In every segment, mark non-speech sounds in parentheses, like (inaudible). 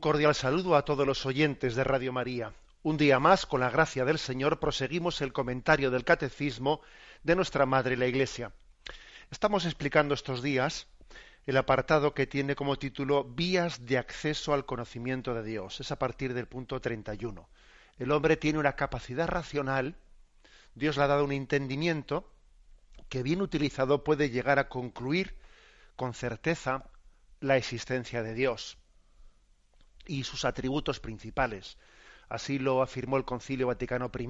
Cordial saludo a todos los oyentes de Radio María. Un día más, con la gracia del Señor, proseguimos el comentario del Catecismo de nuestra Madre la Iglesia. Estamos explicando estos días el apartado que tiene como título Vías de acceso al conocimiento de Dios. Es a partir del punto 31. El hombre tiene una capacidad racional, Dios le ha dado un entendimiento que bien utilizado puede llegar a concluir con certeza la existencia de Dios y sus atributos principales. Así lo afirmó el Concilio Vaticano I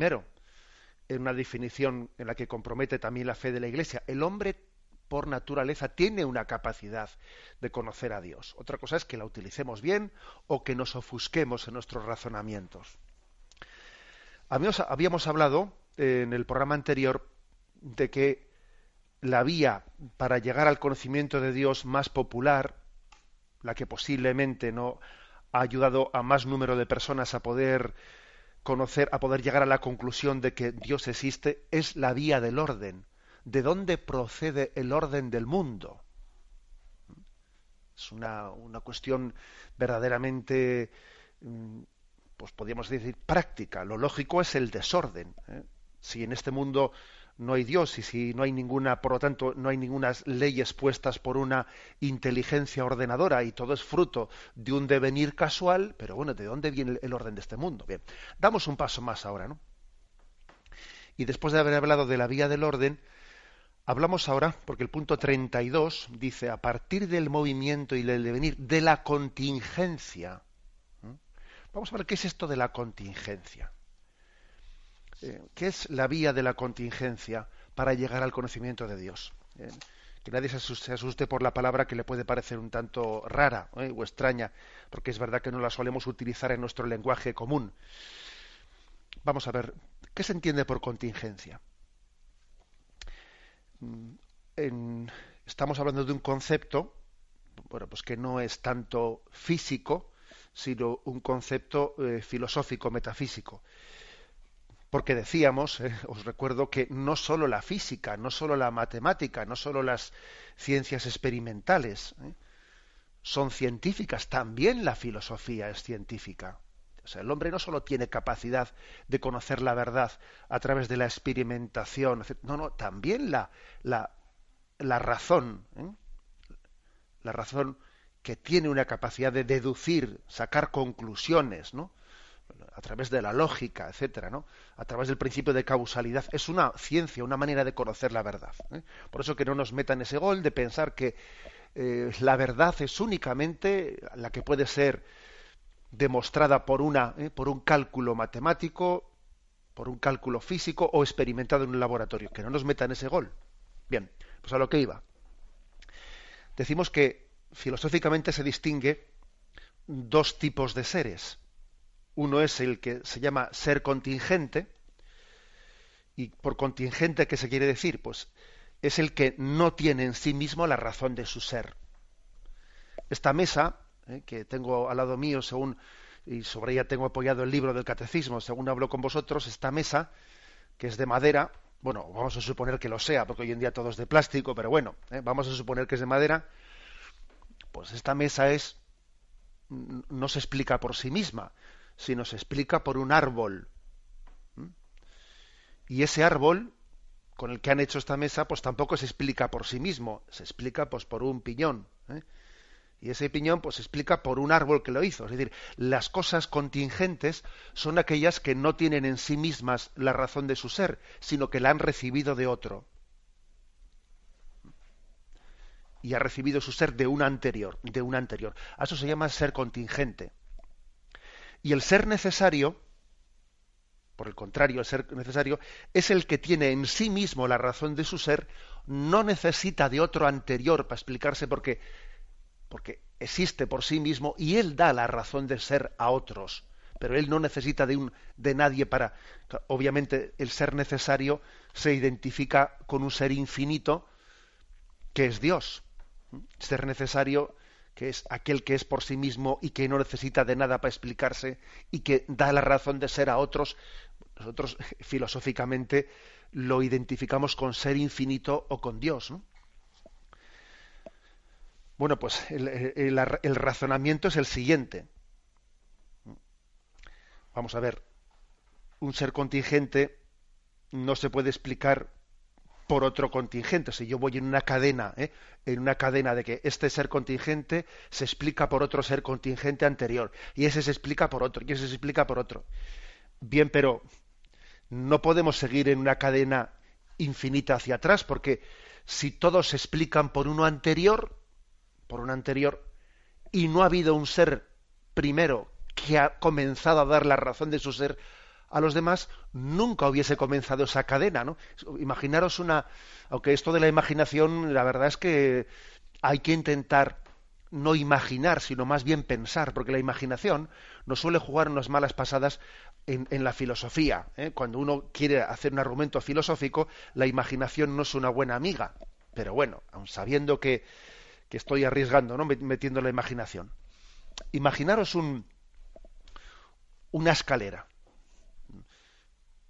en una definición en la que compromete también la fe de la Iglesia. El hombre por naturaleza tiene una capacidad de conocer a Dios. Otra cosa es que la utilicemos bien o que nos ofusquemos en nuestros razonamientos. Habíamos, hablado en el programa anterior de que la vía para llegar al conocimiento de Dios más popular, la que posiblemente no ha ayudado a más número de personas a poder conocer, a poder llegar a la conclusión de que Dios existe, es la vía del orden. ¿De dónde procede el orden del mundo? Es una, una cuestión verdaderamente, mm, pues podríamos decir, práctica. Lo lógico es el desorden. ¿eh? Si en este mundo no hay Dios y si no hay ninguna, por lo tanto, no hay ninguna leyes puestas por una inteligencia ordenadora y todo es fruto de un devenir casual, pero bueno, ¿de dónde viene el orden de este mundo? Bien, damos un paso más ahora, ¿no? Y después de haber hablado de la vía del orden, hablamos ahora, porque el punto 32 dice, a partir del movimiento y del devenir de la contingencia. Vamos a ver qué es esto de la contingencia. Eh, ¿qué es la vía de la contingencia para llegar al conocimiento de Dios? Eh, que nadie se asuste, por la palabra que le puede parecer un tanto rara eh, o extraña, porque es verdad que no la solemos utilizar en nuestro lenguaje común. Vamos a ver, ¿qué se entiende por contingencia? Mm, estamos hablando de un concepto, bueno, pues que no es tanto físico, sino un concepto filosófico, metafísico porque decíamos, eh, os recuerdo que no solo la física, no solo la matemática, no solo las ciencias experimentales eh, son científicas, también la filosofía es científica. O sea, el hombre no solo tiene capacidad de conocer la verdad a través de la experimentación, no, no, también la, la, la razón, eh, la razón que tiene una capacidad de deducir, sacar conclusiones, ¿no? A través de la lógica, etcétera, ¿no? A través del principio de causalidad. Es una ciencia, una manera de conocer la verdad. ¿eh? Por eso que no nos metan ese gol de pensar que eh, la verdad es únicamente la que puede ser demostrada por una, ¿eh? por un cálculo matemático, por un cálculo físico o experimentado en un laboratorio. Que no nos metan ese gol. Bien, pues a lo que iba. Decimos que filosóficamente se distingue dos tipos de seres uno es el que se llama ser contingente. ¿Y por contingente qué se quiere decir? Pues es el que no tiene en sí mismo la razón de su ser. Esta mesa, eh, que tengo al lado mío según y sobre ella tengo apoyado el libro del catecismo, según hablo con vosotros, esta mesa, que es de madera, bueno, vamos a suponer que lo sea, porque hoy en día todo es de plástico, pero bueno, ¿eh? vamos a suponer que es de madera, pues esta mesa es, no se explica por sí misma, sino se explica por un árbol. Y ese árbol con el que han hecho esta mesa, pues tampoco se explica por sí mismo, se explica pues por un piñón. ¿eh? Y ese piñón pues se explica por un árbol que lo hizo. Es decir, las cosas contingentes son aquellas que no tienen en sí mismas la razón de su ser, sino que la han recibido de otro. Y ha recibido su ser de un anterior, de un anterior. A eso se llama ser contingente. Y el ser necesario, por el contrario, el ser necesario es el que tiene en sí mismo la razón de su ser, no necesita de otro anterior para explicarse porque, porque existe por sí mismo y él da la razón de ser a otros. Pero él no necesita de, un, de nadie para. Obviamente, el ser necesario se identifica con un ser infinito que es Dios. Ser necesario que es aquel que es por sí mismo y que no necesita de nada para explicarse y que da la razón de ser a otros, nosotros (laughs) filosóficamente lo identificamos con ser infinito o con Dios. Bueno, pues el, el, razonamiento es el siguiente. Vamos a ver, un ser contingente no se puede explicar por otro contingente. Si yo voy en una cadena, ¿eh? en una cadena de que este ser contingente se explica por otro ser contingente anterior, y ese se explica por otro, y ese se explica por otro. Bien, pero no podemos seguir en una cadena infinita hacia atrás, porque si todos se explican por uno anterior, por un anterior, y no ha habido un ser primero que ha comenzado a dar la razón de su ser a los demás, nunca hubiese comenzado esa cadena, ¿no? Imaginaros una, aunque esto de la imaginación, la verdad es que hay que intentar no imaginar, sino más bien pensar, porque la imaginación nos suele jugar unas malas pasadas en, la filosofía. ¿eh? Cuando uno quiere hacer un argumento filosófico, la imaginación no es una buena amiga. Pero bueno, aun sabiendo que, que estoy arriesgando, ¿no? metiendo la imaginación. Imaginaros un, una escalera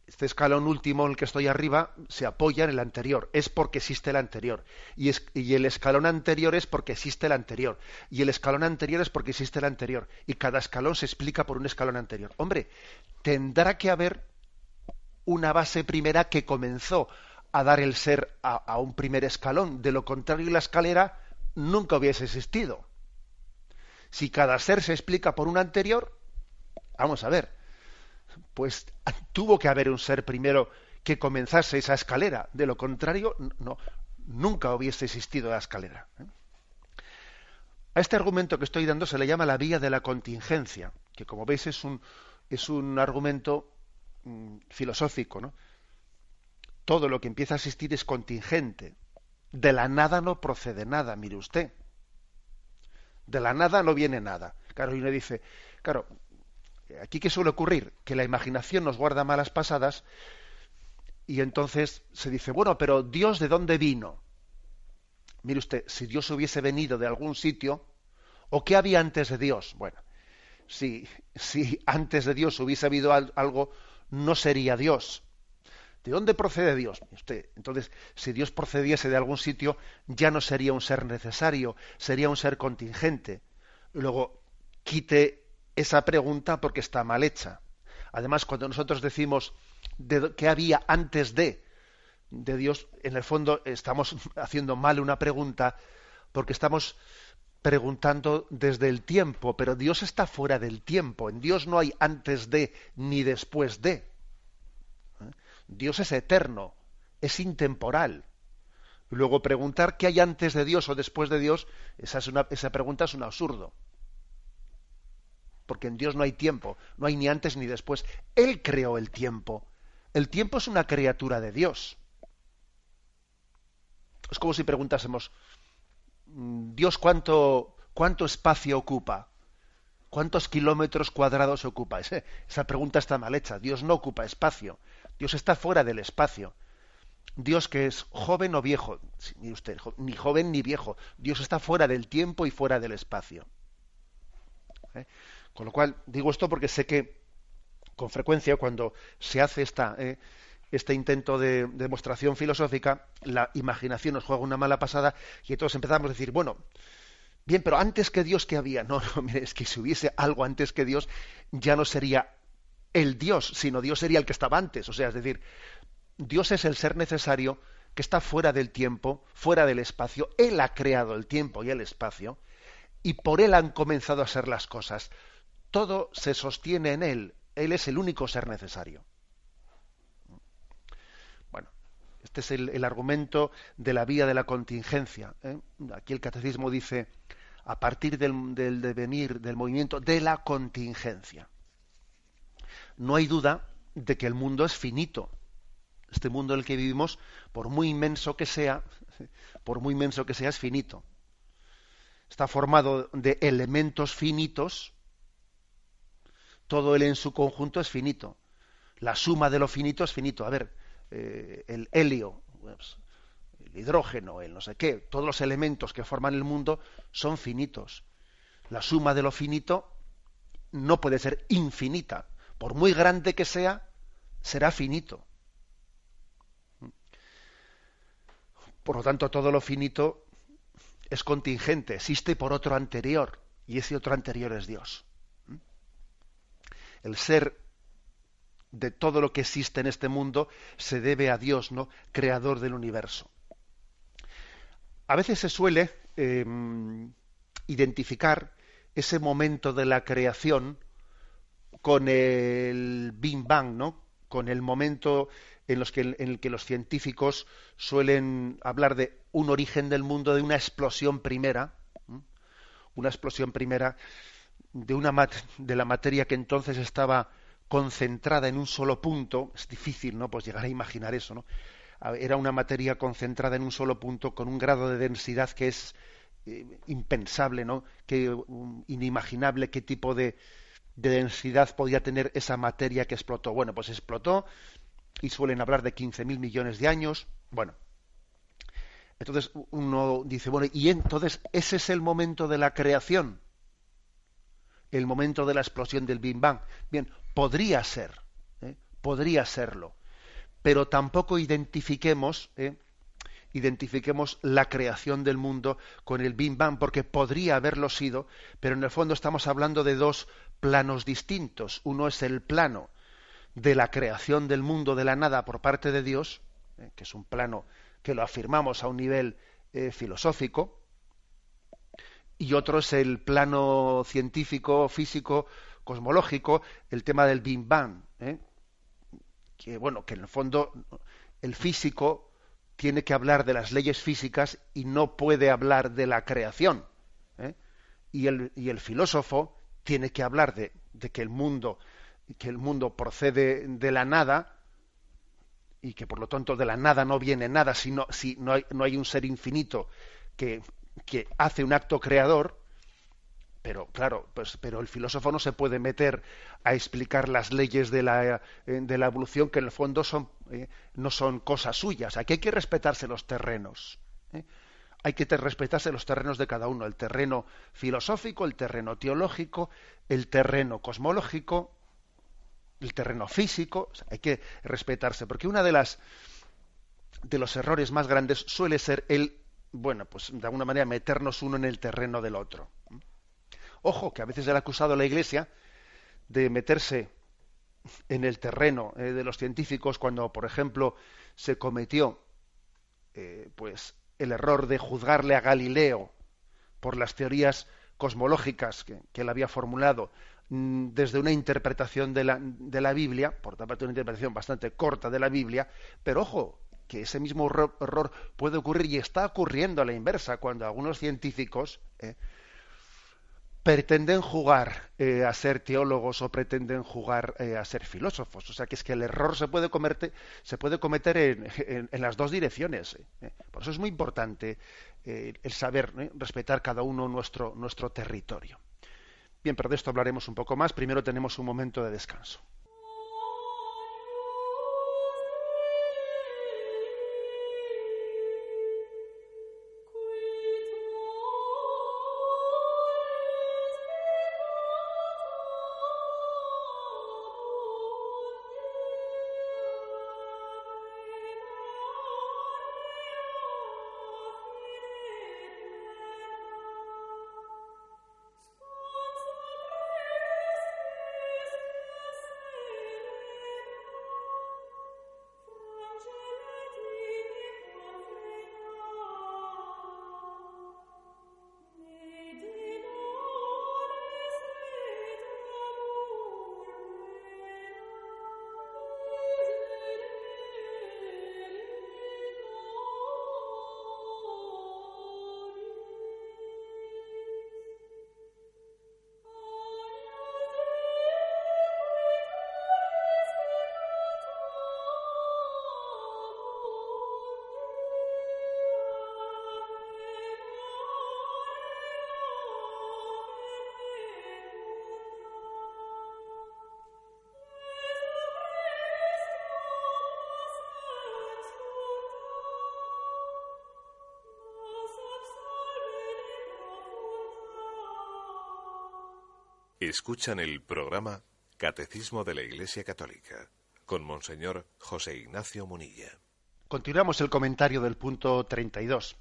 este escalón último en el que estoy arriba se apoya en el anterior, es porque existe el anterior. Y, el escalón anterior es porque existe el anterior. Y el escalón anterior es porque existe el anterior. Y cada escalón se explica por un escalón anterior. Hombre, tendrá que haber una base primera que comenzó a dar el ser a un primer escalón. De lo contrario, la escalera nunca hubiese existido. Si cada ser se explica por un anterior, vamos a ver pues tuvo que haber un ser primero que comenzase esa escalera. De lo contrario, no, nunca hubiese existido la escalera. ¿eh? A este argumento que estoy dando se le llama la vía de la contingencia, que como veis es un, es un argumento mm, filosófico. ¿no? Todo lo que empieza a existir es contingente. De la nada no procede nada, mire usted. De la nada no viene nada. Claro, y uno dice, claro, aquí qué suele ocurrir? Que la imaginación nos guarda malas pasadas y entonces se dice, bueno, pero Dios de dónde vino? Mire usted, si Dios hubiese venido de algún sitio, ¿o qué había antes de Dios? Bueno, si, si antes de Dios hubiese habido algo, no sería Dios. ¿De dónde procede Dios? Usted, entonces, si Dios procediese de algún sitio, ya no sería un ser necesario, sería un ser contingente. Luego, quite esa pregunta porque está mal hecha. Además, cuando nosotros decimos de, qué había antes de, de Dios, en el fondo estamos (laughs) haciendo mal una pregunta porque estamos preguntando desde el tiempo, pero Dios está fuera del tiempo. En Dios no hay antes de ni después de. ¿Eh? Dios es eterno, es intemporal. Luego preguntar qué hay antes de Dios o después de Dios, esa, es una, esa pregunta es un absurdo porque en Dios no hay tiempo, no hay ni antes ni después. Él creó el tiempo. El tiempo es una criatura de Dios. Es como si preguntásemos, mm, Dios cuánto, cuánto espacio ocupa, cuántos kilómetros cuadrados ocupa. esa pregunta está mal hecha. Dios no ocupa espacio. Dios está fuera del espacio. Dios que es joven o viejo, ni usted, ni joven ni viejo. Dios está fuera del tiempo y fuera del espacio. ¿Eh? Con lo cual, digo esto porque sé que con frecuencia cuando se hace esta, eh, este intento de demostración filosófica, la imaginación nos juega una mala pasada y todos empezamos a decir, bueno, bien, pero antes que Dios, ¿qué había? (laughs) No, no, mire, es que si hubiese algo antes que Dios, ya no sería el Dios, sino Dios sería el que estaba antes. O sea, es decir, Dios es el ser necesario que está fuera del tiempo, fuera del espacio. Él ha creado el tiempo y el espacio y por Él han comenzado a ser las cosas. Todo se sostiene en Él. Él es el único ser necesario. Bueno, este es el, argumento de la vía de la contingencia. ¿eh? Aquí el catecismo dice, a partir del, del devenir, del movimiento de la contingencia. No hay duda de que el mundo es finito. Este mundo en el que vivimos, por muy inmenso que sea, (laughs) por muy inmenso que sea, es finito. Está formado de elementos finitos, todo él en su conjunto es finito. La suma de lo finito es finito. A ver, eh, el helio, pues, el hidrógeno, el no sé qué, todos los elementos que forman el mundo son finitos. La suma de lo finito no puede ser infinita. Por muy grande que sea, será finito. Por lo tanto, todo lo finito es contingente, existe por otro anterior, y ese otro anterior es Dios el ser de todo lo que existe en este mundo se debe a Dios, ¿no? Creador del universo. A veces se suele em, identificar ese momento de la creación con el Big Bang, ¿no? Con el momento en, que, en el que los científicos suelen hablar de un origen del mundo, de una explosión primera, una explosión primera de, una de la materia que entonces estaba concentrada en un solo punto, es difícil, ¿no? Pues llegar a imaginar eso, ¿no? Era una materia concentrada en un solo punto con un grado de densidad que es eh, impensable, ¿no? Que um, inimaginable qué tipo de, de densidad podía tener esa materia que explotó. Bueno, pues explotó y suelen hablar de 15.000 millones de años. Bueno, entonces uno dice, bueno, y entonces ese es el momento de la creación el momento de la explosión del Big Bang. Bien, podría ser, ¿eh? podría serlo, pero tampoco identifiquemos, ¿eh? identifiquemos la creación del mundo con el Big Bang, porque podría haberlo sido, pero en el fondo estamos hablando de dos planos distintos. Uno es el plano de la creación del mundo de la nada por parte de Dios, ¿eh? que es un plano que lo afirmamos a un nivel filosófico, y otro es el plano científico, físico, cosmológico, el tema del Big Bang, ¿eh? que bueno, que en el fondo el físico tiene que hablar de las leyes físicas y no puede hablar de la creación. ¿eh? Y, el, y, el, filósofo tiene que hablar de, de, que el mundo que el mundo procede de la nada y que por lo tanto de la nada no viene nada sino si no hay, no hay un ser infinito que que hace un acto creador, pero claro, pues, pero el filósofo no se puede meter a explicar las leyes de la, eh, de la evolución que en el fondo son, eh, no son cosas suyas. Aquí hay que respetarse los terrenos. ¿eh? Hay que respetarse los terrenos de cada uno, el terreno filosófico, el terreno teológico, el terreno cosmológico, el terreno físico. hay que respetarse, porque una de las de los errores más grandes suele ser el bueno, pues de alguna manera meternos uno en el terreno del otro. Ojo, que a veces ha acusado a la Iglesia de meterse en el terreno eh, de los científicos cuando, por ejemplo, se cometió eh, pues el error de juzgarle a Galileo por las teorías cosmológicas que, él había formulado mm, desde una interpretación de la, de la Biblia, por tanto una interpretación bastante corta de la Biblia, pero ojo, que ese mismo error puede ocurrir y está ocurriendo a la inversa cuando algunos científicos eh, pretenden jugar eh, a ser teólogos o pretenden jugar eh, a ser filósofos. O sea que es que el error se puede cometer, se puede cometer en, las dos direcciones. Por eso es muy importante el saber respetar cada uno nuestro, nuestro territorio. Bien, pero de esto hablaremos un poco más. Primero tenemos un momento de descanso. Escuchan el programa Catecismo de la Iglesia Católica con Monseñor José Ignacio Munilla. Continuamos el comentario del punto 32.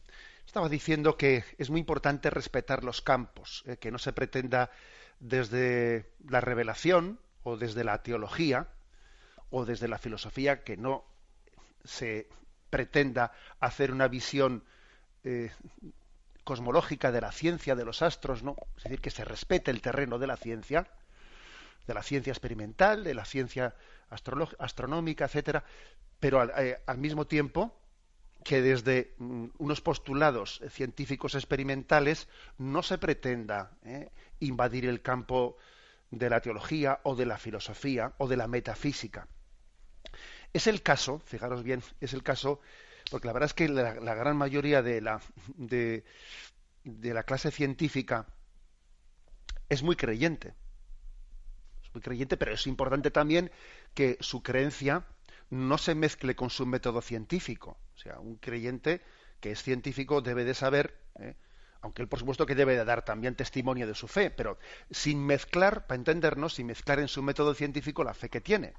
Estaba diciendo que es muy importante respetar los campos, eh, que no se pretenda desde la revelación o desde la teología o desde la filosofía que no se pretenda hacer una visión eh, cosmológica de la ciencia de los astros, ¿no? Es decir, que se respete el terreno de la ciencia, de la ciencia experimental, de la ciencia astronómica, etcétera, pero eh, al, mismo tiempo que desde mm, unos postulados científicos experimentales no se pretenda eh, invadir el campo de la teología o de la filosofía o de la metafísica. Es el caso, fijaros bien, es el caso porque la verdad es que la, gran mayoría de la, de, la clase científica es muy creyente. Es muy creyente, pero es importante también que su creencia no se mezcle con su método científico. O sea, un creyente que es científico debe de saber, ¿eh? aunque él por supuesto que debe de dar también testimonio de su fe, pero sin mezclar, para entendernos, sin mezclar en su método científico la fe que tiene.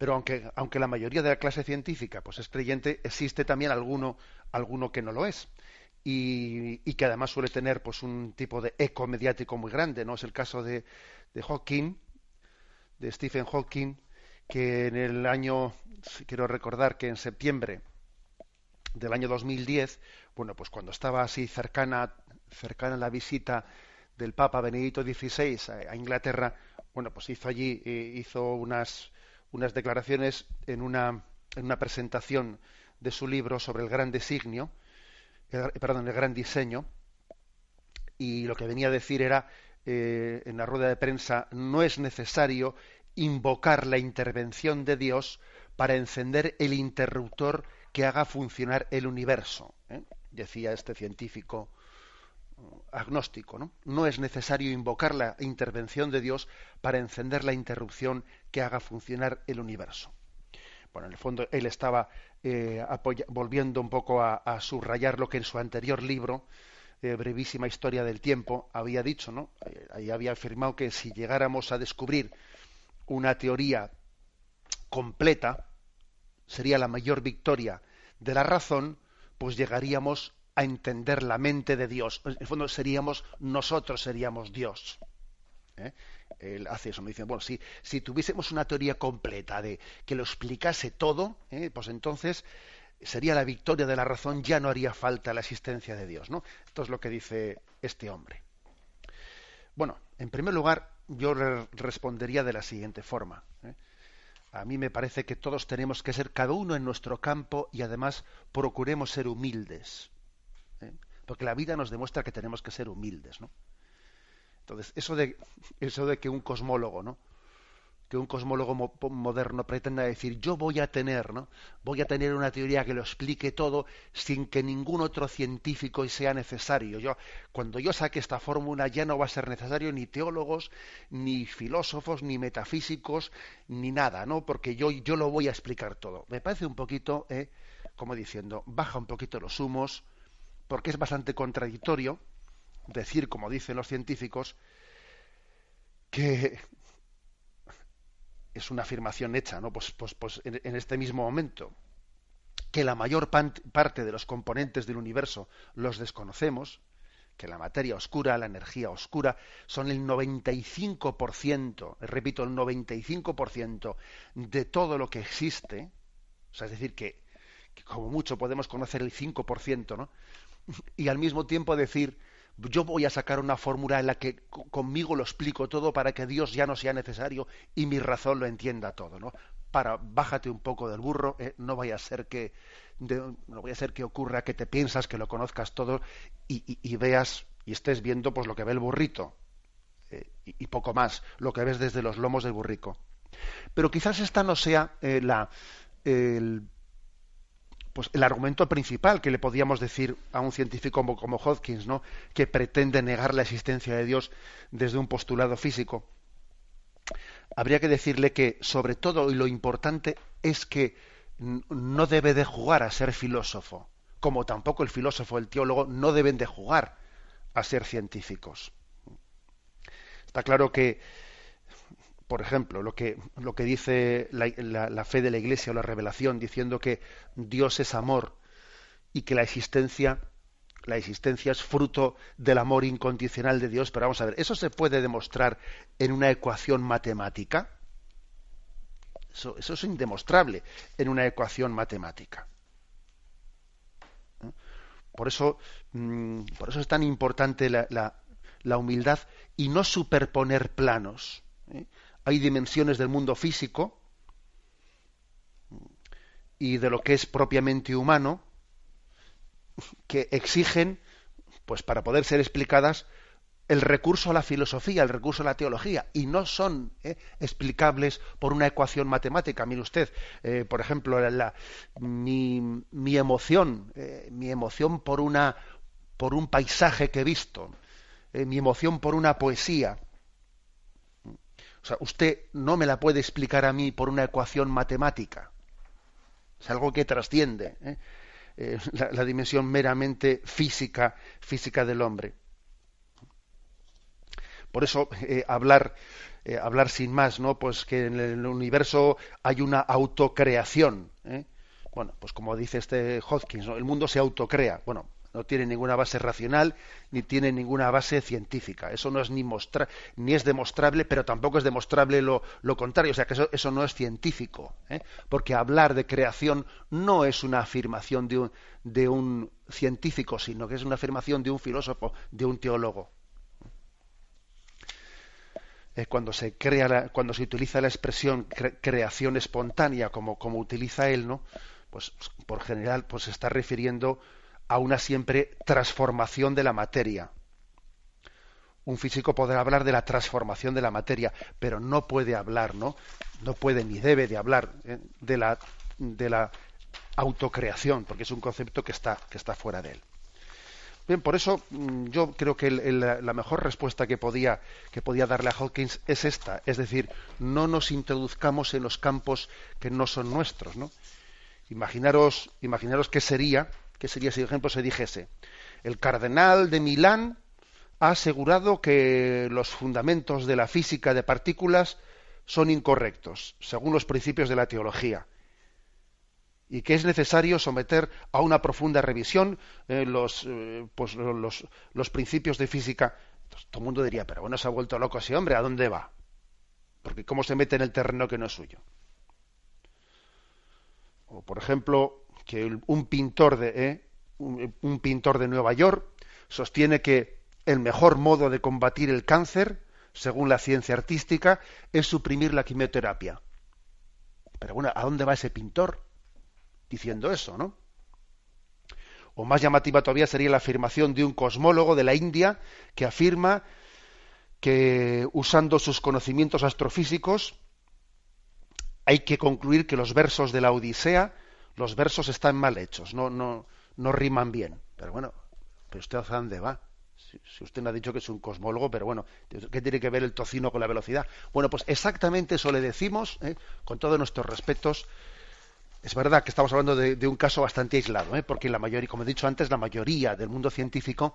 Pero aunque, aunque la mayoría de la clase científica pues es creyente, existe también alguno, alguno que no lo es. Y, que además suele tener pues un tipo de eco mediático muy grande, ¿no? Es el caso de, de Hawking, de Stephen Hawking, que en el año, quiero recordar que en septiembre del año 2010, bueno, pues cuando estaba así cercana, cercana la visita del Papa Benedicto XVI a, Inglaterra, bueno, pues hizo allí, eh, hizo unas, unas declaraciones en una, en una presentación de su libro sobre el gran designio, perdón, el gran diseño, y lo que venía a decir era eh, en la rueda de prensa no es necesario invocar la intervención de Dios para encender el interruptor que haga funcionar el universo, ¿eh? decía este científico agnóstico. ¿no? no es necesario invocar la intervención de Dios para encender la interrupción que haga funcionar el universo. Bueno, en el fondo él estaba eh, volviendo un poco a, subrayar lo que en su anterior libro, eh, Brevísima Historia del Tiempo, había dicho, ¿no? Eh, ahí había afirmado que si llegáramos a descubrir una teoría completa, sería la mayor victoria de la razón, pues llegaríamos a entender la mente de Dios. En el fondo seríamos, nosotros seríamos Dios. ¿Eh? Él hace eso, me dice, bueno, si, tuviésemos una teoría completa de que lo explicase todo, ¿eh? pues entonces sería la victoria de la razón, ya no haría falta la existencia de Dios. ¿no? Esto es lo que dice este hombre. Bueno, en primer lugar, yo respondería de la siguiente forma. ¿eh? A mí me parece que todos tenemos que ser cada uno en nuestro campo y además procuremos ser humildes. ¿Eh? porque la vida nos demuestra que tenemos que ser humildes, ¿no? Entonces, eso de, (laughs) eso de que un cosmólogo, ¿no? que un cosmólogo moderno pretenda decir yo voy a tener, ¿no? Voy a tener una teoría que lo explique todo sin que ningún otro científico sea necesario. Yo cuando yo saque esta fórmula ya no va a ser necesario ni teólogos, ni filósofos, ni metafísicos, ni nada, ¿no? Porque yo yo lo voy a explicar todo. Me parece un poquito, ¿eh? como diciendo, baja un poquito los humos, porque es bastante contradictorio decir, como dicen los científicos, que es una afirmación hecha, ¿no? Pues, pues, pues en, este mismo momento, que la mayor parte de los componentes del universo los desconocemos, que la materia oscura, la energía oscura, son el 95%, repito, el 95% de todo lo que existe, o sea, es decir, que, que como mucho podemos conocer el 5%, ¿no? Y al mismo tiempo decir, yo voy a sacar una fórmula en la que conmigo lo explico todo para que Dios ya no sea necesario y mi razón lo entienda todo, ¿no? Para bájate un poco del burro, eh, no vaya a ser que no vaya a ser que ocurra que te piensas que lo conozcas todo y, veas y estés viendo pues lo que ve el burrito eh, y, poco más, lo que ves desde los lomos del burrico. Pero quizás esta no sea eh, la pues el argumento principal que le podíamos decir a un científico como, como Hodgkins, ¿no? que pretende negar la existencia de Dios desde un postulado físico. Habría que decirle que, sobre todo, y lo importante es que no debe de jugar a ser filósofo, como tampoco el filósofo, el teólogo, no deben de jugar a ser científicos. Está claro que, por ejemplo, lo que, lo que dice la, fe de la Iglesia o la revelación, diciendo que Dios es amor y que la existencia la existencia es fruto del amor incondicional de Dios, pero vamos a ver, ¿eso se puede demostrar en una ecuación matemática? Eso, es indemostrable en una ecuación matemática. ¿Eh? Por eso, mm, por eso es tan importante la, la humildad y no superponer planos. ¿Eh? Hay dimensiones del mundo físico y de lo que es propiamente humano que exigen, pues para poder ser explicadas, el recurso a la filosofía, el recurso a la teología, y no son ¿eh? explicables por una ecuación matemática. Mire usted, eh, por ejemplo, mi, mi, emoción, mi emoción por una por un paisaje que he visto, eh, mi emoción por una poesía. O sea, usted no me la puede explicar a mí por una ecuación matemática. Es algo que trasciende ¿eh? Eh, la, dimensión meramente física, física del hombre. Por eso hablar, hablar sin más, ¿no? Pues que en el universo hay una autocreación. Bueno, pues como dice este Hodgkins, el mundo se autocrea. Bueno, no tiene ninguna base racional ni tiene ninguna base científica. Eso no es ni, mostra ni es demostrable, pero tampoco es demostrable lo, contrario. O sea que eso, no es científico. ¿eh? Porque hablar de creación no es una afirmación de un, científico, sino que es una afirmación de un filósofo, de un teólogo. Cuando se crea cuando se utiliza la expresión creación espontánea como, como utiliza él, ¿no? Pues por general pues se está refiriendo a una siempre transformación de la materia. Un físico podrá hablar de la transformación de la materia, pero no puede hablar, ¿no? No puede ni debe de hablar ¿eh? de la de la autocreación, porque es un concepto que está que está fuera de él. Bien, por eso mm, yo creo que la mejor respuesta que podía, que podía darle a Hawkins es esta, es decir, no nos introduzcamos en los campos que no son nuestros, ¿no? Imaginaros, imaginaros qué sería ¿Qué sería si, por ejemplo, se dijese, el cardenal de Milán ha asegurado que los fundamentos de la física de partículas son incorrectos, según los principios de la teología, y que es necesario someter a una profunda revisión eh, los, eh, pues, los, los, principios de física. todo el mundo diría, pero bueno, se ha vuelto loco ese hombre, ¿a dónde va? Porque cómo se mete en el terreno que no es suyo. O, por ejemplo, que un pintor de ¿eh? un, pintor de Nueva York sostiene que el mejor modo de combatir el cáncer, según la ciencia artística, es suprimir la quimioterapia. Pero bueno, ¿a dónde va ese pintor diciendo eso, no? O más llamativa todavía sería la afirmación de un cosmólogo de la India que afirma que usando sus conocimientos astrofísicos hay que concluir que los versos de la Odisea los versos están mal hechos, no, no, no riman bien. Pero bueno, pero usted a dónde va? Si, usted me ha dicho que es un cosmólogo, pero bueno, ¿qué tiene que ver el tocino con la velocidad? Bueno, pues exactamente eso le decimos, ¿eh? con todos nuestros respetos. Es verdad que estamos hablando de, un caso bastante aislado, ¿eh? porque la mayoría, como he dicho antes, la mayoría del mundo científico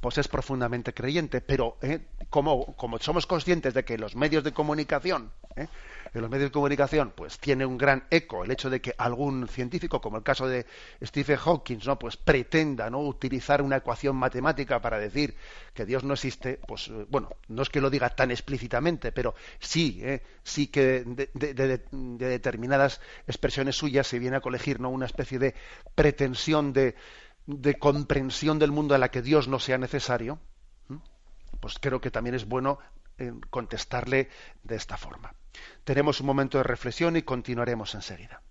pues es profundamente creyente, pero ¿eh? como, como somos conscientes de que los medios de comunicación ¿eh? En los medios de comunicación pues tiene un gran eco el hecho de que algún científico como el caso de Stephen Hawking no pues pretenda no utilizar una ecuación matemática para decir que Dios no existe pues eh, bueno no es que lo diga tan explícitamente pero sí ¿eh? sí que de, determinadas expresiones suyas se viene a colegir no una especie de pretensión de, comprensión del mundo a la que Dios no sea necesario pues creo que también es bueno contestarle de esta forma. Tenemos un momento de reflexión y continuaremos enseguida.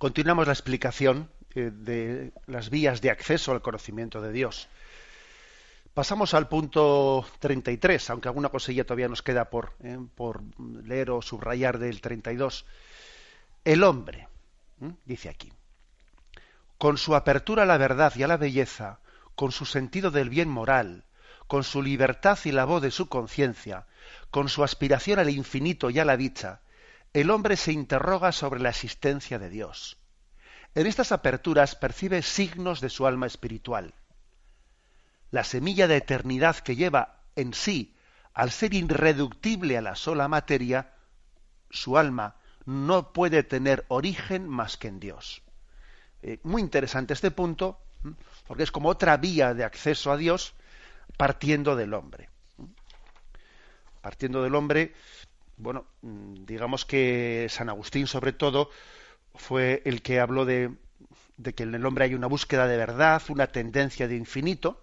Continuamos la explicación eh, de las vías de acceso al conocimiento de Dios. Pasamos al punto 33, aunque alguna cosilla todavía nos queda por, eh, por leer o subrayar del 32. El hombre, dice aquí, con su apertura a la verdad y a la belleza, con su sentido del bien moral, con su libertad y la voz de su conciencia, con su aspiración al infinito y a la dicha, el hombre se interroga sobre la existencia de Dios. En estas aperturas percibe signos de su alma espiritual la semilla de eternidad que lleva en sí, al ser irreductible a la sola materia, su alma no puede tener origen más que en Dios. Eh, muy interesante este punto, porque es como otra vía de acceso a Dios partiendo del hombre. Partiendo del hombre, bueno, mm, digamos que San Agustín sobre todo fue el que habló de, que en el hombre hay una búsqueda de verdad, una tendencia de infinito,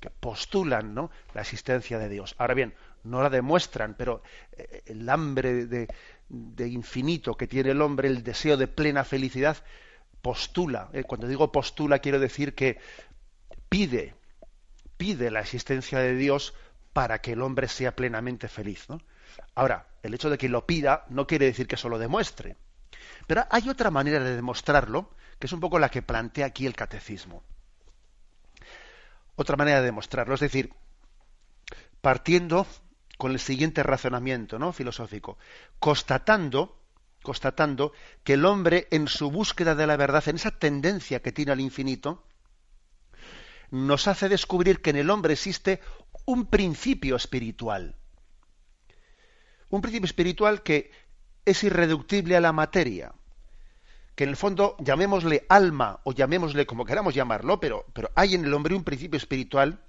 que postulan ¿no? la existencia de Dios. Ahora bien, no la demuestran, pero eh, el hambre de, de, infinito que tiene el hombre, el deseo de plena felicidad, postula. ¿eh? Cuando digo postula, quiero decir que pide, pide la existencia de Dios para que el hombre sea plenamente feliz. ¿no? Ahora, el hecho de que lo pida no quiere decir que eso lo demuestre. Pero hay otra manera de demostrarlo, que es un poco la que plantea aquí el catecismo otra manera de demostrarlo. Es decir, partiendo con el siguiente razonamiento ¿no? filosófico, constatando, constatando que el hombre en su búsqueda de la verdad, en esa tendencia que tiene al infinito, nos hace descubrir que en el hombre existe un principio espiritual. Un principio espiritual que es irreductible a la materia que en el fondo llamémosle alma o llamémosle como queramos llamarlo, pero, pero hay en el hombre un principio espiritual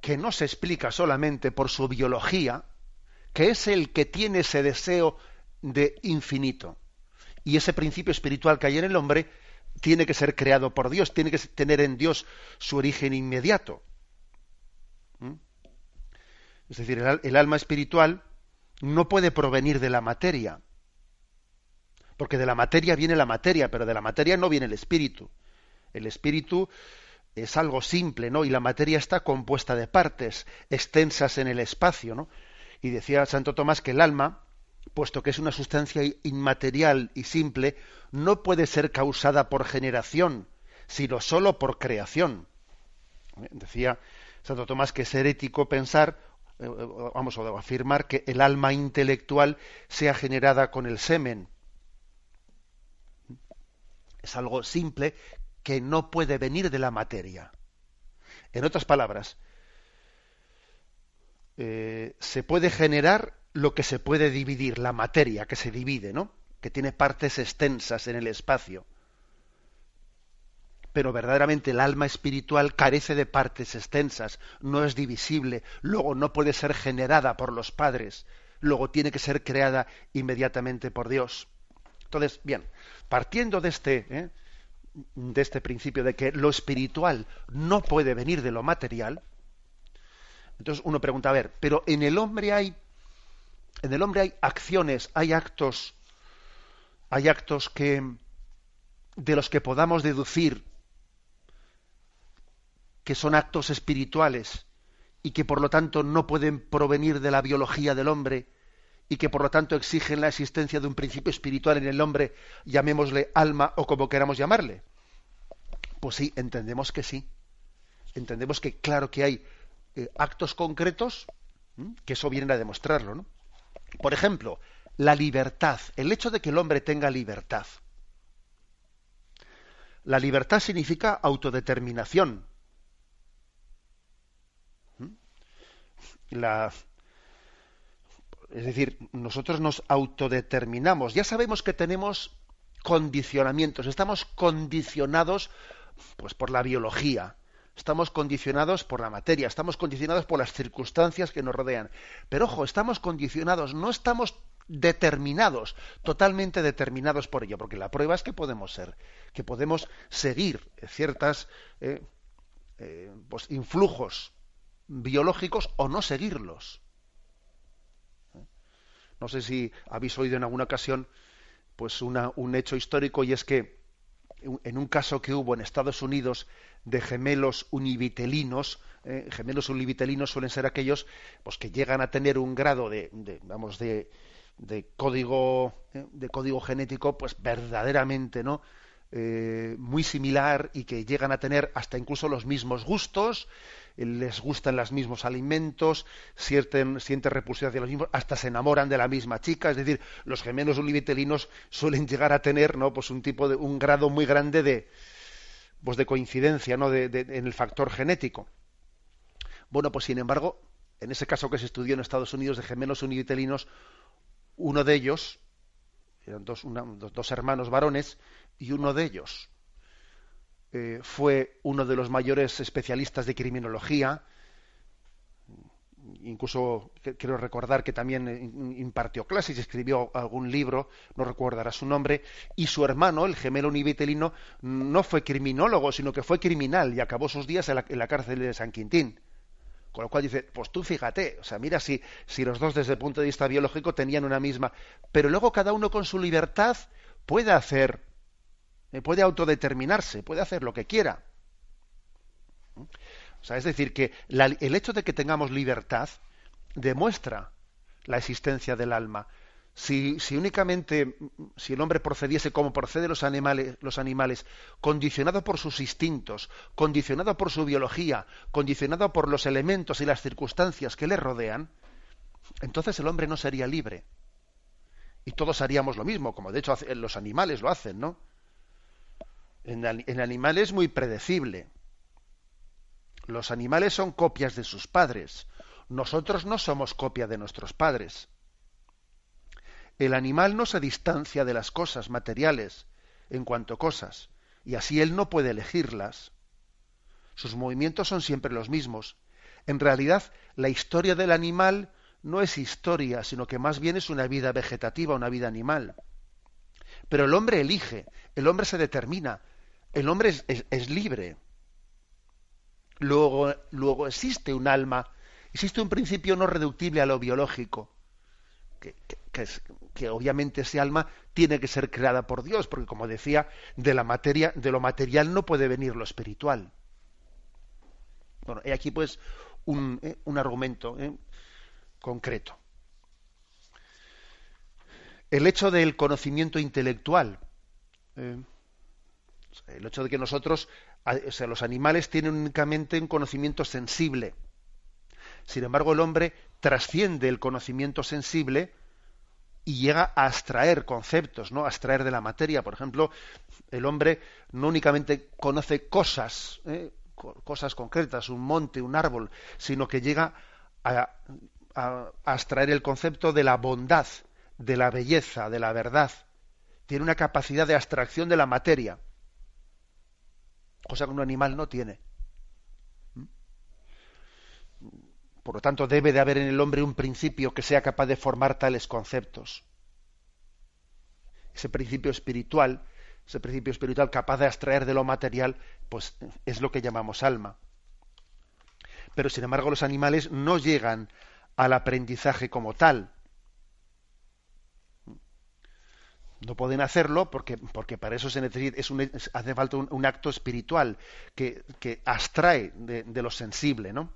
que no se explica solamente por su biología, que es el que tiene ese deseo de infinito. Y ese principio espiritual que hay en el hombre tiene que ser creado por Dios, tiene que tener en Dios su origen inmediato. Es decir, el alma espiritual no puede provenir de la materia porque de la materia viene la materia, pero de la materia no viene el espíritu. El espíritu es algo simple, ¿no? Y la materia está compuesta de partes extensas en el espacio, ¿no? Y decía Santo Tomás que el alma, puesto que es una sustancia inmaterial y simple, no puede ser causada por generación, sino sólo por creación. Decía Santo Tomás que es herético pensar, vamos a afirmar que el alma intelectual sea generada con el semen, es algo simple que no puede venir de la materia. En otras palabras, eh, se puede generar lo que se puede dividir, la materia que se divide, ¿no? Que tiene partes extensas en el espacio. Pero verdaderamente el alma espiritual carece de partes extensas, no es divisible, luego no puede ser generada por los padres, luego tiene que ser creada inmediatamente por Dios. Entonces, bien, partiendo de este, ¿eh? de este principio de que lo espiritual no puede venir de lo material, entonces uno pregunta, a ver, pero en el hombre hay, en el hombre hay acciones, hay actos, hay actos que de los que podamos deducir que son actos espirituales y que por lo tanto no pueden provenir de la biología del hombre, y que por lo tanto exigen la existencia de un principio espiritual en el hombre, llamémosle alma o como queramos llamarle? Pues sí, entendemos que sí. Entendemos que claro que hay eh, actos concretos que eso viene a demostrarlo. ¿no? Por ejemplo, la libertad, el hecho de que el hombre tenga libertad. La libertad significa autodeterminación. La, es decir, nosotros nos autodeterminamos. Ya sabemos que tenemos condicionamientos, estamos condicionados pues por la biología, estamos condicionados por la materia, estamos condicionados por las circunstancias que nos rodean. Pero ojo, estamos condicionados, no estamos determinados, totalmente determinados por ello, porque la prueba es que podemos ser, que podemos seguir ciertas eh, eh, pues, influjos biológicos o no seguirlos. No sé si habéis oído en alguna ocasión pues un hecho histórico y es que en un caso que hubo en Estados Unidos de gemelos univitelinos, eh, gemelos univitelinos suelen ser aquellos pues, que llegan a tener un grado de, vamos, de, de código, eh, de código genético, pues verdaderamente, ¿no? Eh, muy similar y que llegan a tener hasta incluso los mismos gustos, les gustan los mismos alimentos, sienten, sienten repulsión hacia los mismos, hasta se enamoran de la misma chica, es decir, los gemelos univitelinos suelen llegar a tener, ¿no? Pues un tipo de, un grado muy grande de, pues de coincidencia, ¿no? De, en el factor genético. Bueno, pues sin embargo, en ese caso que se estudió en Estados Unidos de gemelos univitelinos, uno de ellos, eran dos, dos hermanos varones, y uno de ellos eh, fue uno de los mayores especialistas de criminología, incluso quiero recordar que también impartió clases y escribió algún libro, no recordará su nombre, y su hermano, el gemelo univitelino, no fue criminólogo, sino que fue criminal y acabó sus días en la, cárcel de San Quintín. Con lo cual dice, pues tú fíjate, o sea, mira si, si los dos desde el punto de vista biológico tenían una misma, pero luego cada uno con su libertad puede hacer eh, puede autodeterminarse, puede hacer lo que quiera. O sea, es decir, que el hecho de que tengamos libertad demuestra la existencia del alma. Si, si, únicamente si el hombre procediese como proceden los animales, los animales, condicionado por sus instintos, condicionado por su biología, condicionado por los elementos y las circunstancias que le rodean, entonces el hombre no sería libre. Y todos haríamos lo mismo, como de hecho los animales lo hacen, ¿no? En, el animal es muy predecible. Los animales son copias de sus padres. Nosotros no somos copia de nuestros padres. El animal no se distancia de las cosas materiales en cuanto cosas, y así él no puede elegirlas. Sus movimientos son siempre los mismos. En realidad, la historia del animal no es historia, sino que más bien es una vida vegetativa, una vida animal. Pero el hombre elige, el hombre se determina, el hombre es, libre. Luego, luego existe un alma, existe un principio no reductible a lo biológico, que, obviamente ese alma tiene que ser creada por Dios, porque como decía, de la materia, de lo material no puede venir lo espiritual. Bueno, he aquí pues un, eh, argumento eh, concreto. El hecho del conocimiento intelectual. Eh, el hecho de que nosotros, o sea, los animales tienen únicamente un conocimiento sensible. Sin embargo, el hombre trasciende el conocimiento sensible y llega a abstraer conceptos, ¿no? A abstraer de la materia. Por ejemplo, el hombre no únicamente conoce cosas, ¿eh? cosas concretas, un monte, un árbol, sino que llega a, a, abstraer el concepto de la bondad, de la belleza, de la verdad. Tiene una capacidad de abstracción de la materia cosa que un animal no tiene. ¿Mm? Por lo tanto, debe de haber en el hombre un principio que sea capaz de formar tales conceptos. Ese principio espiritual, ese principio espiritual capaz de extraer de lo material, pues es lo que llamamos alma. Pero sin embargo, los animales no llegan al aprendizaje como tal. No pueden hacerlo porque, porque para eso se necesita, es un, hace falta un, acto espiritual que, que abstrae de, lo sensible, ¿no?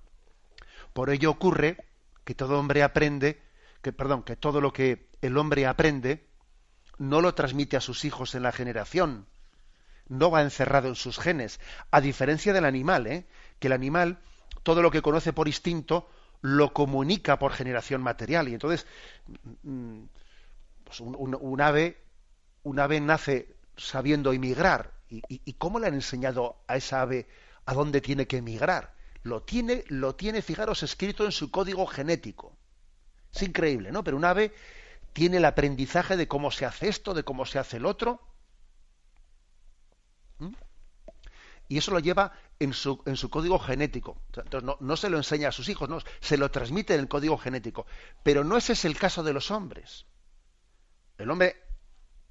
Por ello ocurre que todo hombre aprende, que, perdón, que todo lo que el hombre aprende no lo transmite a sus hijos en la generación, no va encerrado en sus genes, a diferencia del animal, ¿eh? que el animal todo lo que conoce por instinto lo comunica por generación material y entonces mm, pues un ave un ave nace sabiendo emigrar. ¿Y, cómo le han enseñado a esa ave a dónde tiene que emigrar? Lo tiene, lo tiene, fijaros, escrito en su código genético. Es increíble, ¿no? Pero un ave tiene el aprendizaje de cómo se hace esto, de cómo se hace el otro. Y eso lo lleva en su, en su código genético. Entonces no, no, se lo enseña a sus hijos, no, se lo transmite en el código genético. Pero no ese es el caso de los hombres. El hombre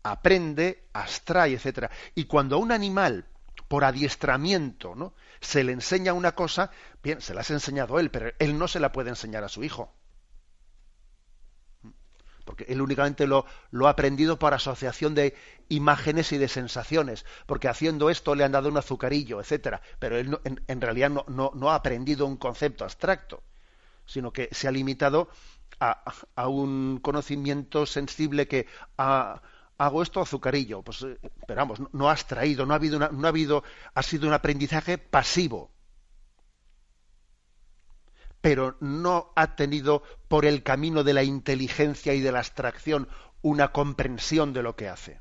aprende, abstrae, etcétera. Y cuando a un animal, por adiestramiento, ¿no? se le enseña una cosa, bien, se la has enseñado él, pero él no se la puede enseñar a su hijo. porque él únicamente lo, lo, ha aprendido por asociación de imágenes y de sensaciones, porque haciendo esto le han dado un azucarillo, etcétera, pero él en, realidad no, no, no, ha aprendido un concepto abstracto, sino que se ha limitado a, a un conocimiento sensible que ha, hago esto azucarillo, pues eh, pero vamos, no, has traído, no ha habido, no ha habido, ha sido un aprendizaje pasivo pero no ha tenido por el camino de la inteligencia y de la abstracción una comprensión de lo que hace.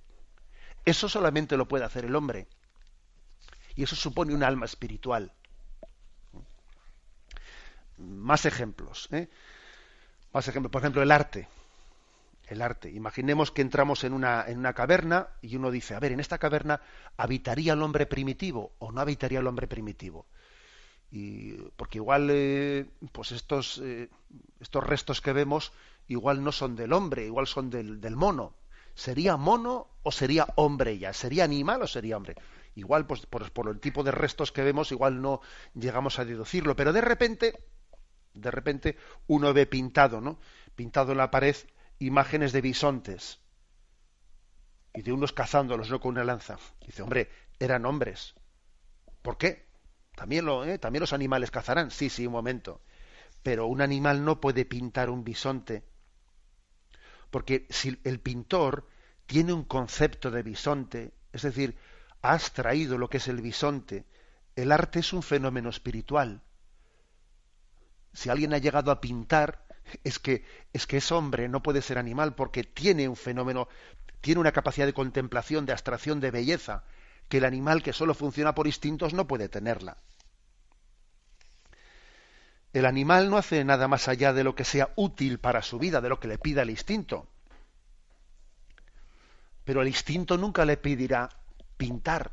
Eso solamente lo puede hacer el hombre. Y eso supone un alma espiritual. Más ejemplos. ¿eh? Más ejemplos. Por ejemplo, el arte. El arte. Imaginemos que entramos en una, en una caverna y uno dice, a ver, en esta caverna habitaría el hombre primitivo o no habitaría el hombre primitivo y porque igual eh, pues estos eh, estos restos que vemos igual no son del hombre igual son del, del, mono. Sería mono o sería hombre ya sería animal o sería hombre igual pues por, por, el tipo de restos que vemos igual no llegamos a deducirlo. Pero de repente de repente uno ve pintado no pintado en la pared imágenes de bisontes y de unos cazándolos no con una lanza dice hombre eran hombres ¿por qué? También, lo, ¿eh? también los animales cazarán, sí, sí, un momento. Pero un animal no puede pintar un bisonte. Porque si el pintor tiene un concepto de bisonte, es decir, ha extraído lo que es el bisonte, el arte es un fenómeno espiritual. Si alguien ha llegado a pintar, es que es que hombre, no puede ser animal porque tiene un fenómeno, tiene una capacidad de contemplación, de abstracción, de belleza, que el animal que solo funciona por instintos no puede tenerla. El animal no hace nada más allá de lo que sea útil para su vida, de lo que le pida el instinto. Pero el instinto nunca le pedirá pintar.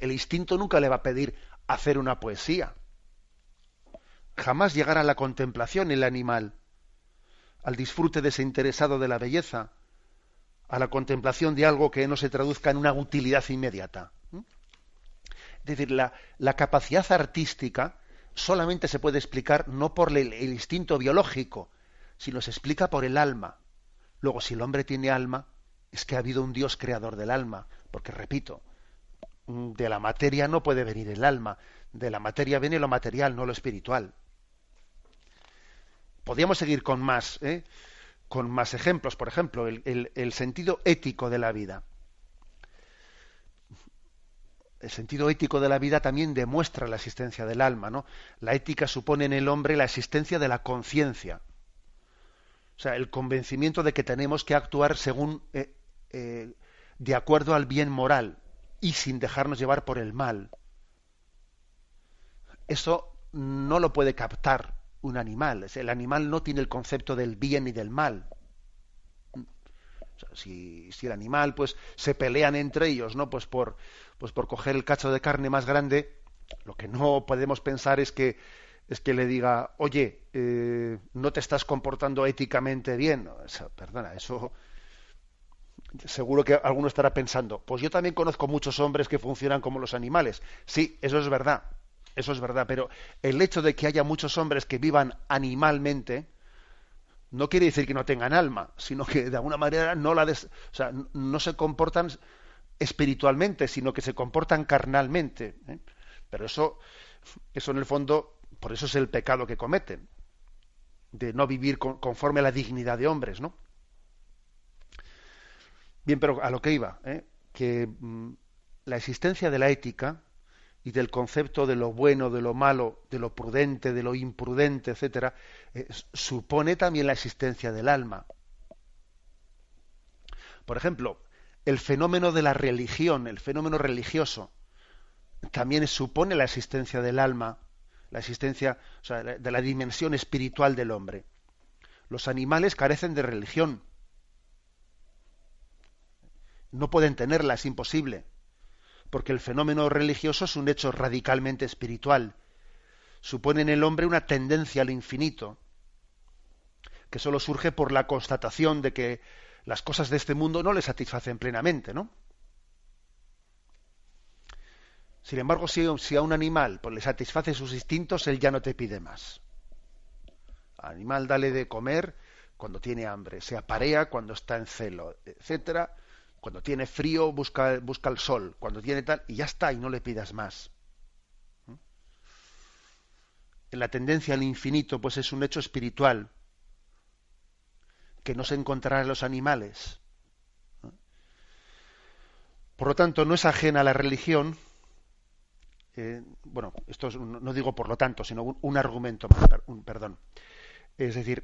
El instinto nunca le va a pedir hacer una poesía. Jamás llegará a la contemplación el animal, al disfrute desinteresado de la belleza, a la contemplación de algo que no se traduzca en una utilidad inmediata. Es decir, la, la capacidad artística solamente se puede explicar no por el, instinto biológico, sino se explica por el alma. Luego, si el hombre tiene alma, es que ha habido un Dios creador del alma, porque repito, de la materia no puede venir el alma, de la materia viene lo material, no lo espiritual. Podríamos seguir con más, ¿eh? con más ejemplos, por ejemplo, el, sentido ético de la vida. El sentido ético de la vida también demuestra la existencia del alma, ¿no? La ética supone en el hombre la existencia de la conciencia. O sea, el convencimiento de que tenemos que actuar según eh, eh, de acuerdo al bien moral y sin dejarnos llevar por el mal. Eso no lo puede captar un animal. El animal no tiene el concepto del bien y del mal. si, si, el animal, pues, se pelean entre ellos, ¿no? Pues por, pues por coger el cacho de carne más grande, lo que no podemos pensar es que es que le diga, oye, eh, no te estás comportando éticamente bien. perdona, eso seguro que alguno estará pensando, pues yo también conozco muchos hombres que funcionan como los animales. Sí, eso es verdad. Eso es verdad, pero el hecho de que haya muchos hombres que vivan animalmente no quiere decir que no tengan alma, sino que de alguna manera no la o sea, no se comportan espiritualmente, sino que se comportan carnalmente. ¿eh? Pero eso, eso en el fondo, por eso es el pecado que cometen, de no vivir conforme a la dignidad de hombres, ¿no? Bien, pero a lo que iba, ¿eh? que mm, la existencia de la ética y del concepto de lo bueno, de lo malo, de lo prudente, de lo imprudente, etcétera, eh, supone también la existencia del alma. Por ejemplo, el fenómeno de la religión, el fenómeno religioso, también supone la existencia del alma, la existencia de la dimensión espiritual del hombre. Los animales carecen de religión. No pueden tenerla, es imposible porque el fenómeno religioso es un hecho radicalmente espiritual. Supone en el hombre una tendencia al infinito, que sólo surge por la constatación de que las cosas de este mundo no le satisfacen plenamente, ¿no? Sin embargo, si, a un animal pues, le satisface sus instintos, él ya no te pide más. Al animal dale de comer, cuando tiene hambre, se aparea cuando está en celo, etcétera. Cuando tiene frío busca, busca el sol, cuando tiene tal, y ya está, y no le pidas más. En la tendencia al infinito, pues es un hecho espiritual que no se encontrará en los animales. Por lo tanto, no es ajena a la religión. Eh, bueno, esto no digo por lo tanto, sino un, argumento, un, perdón. Es decir,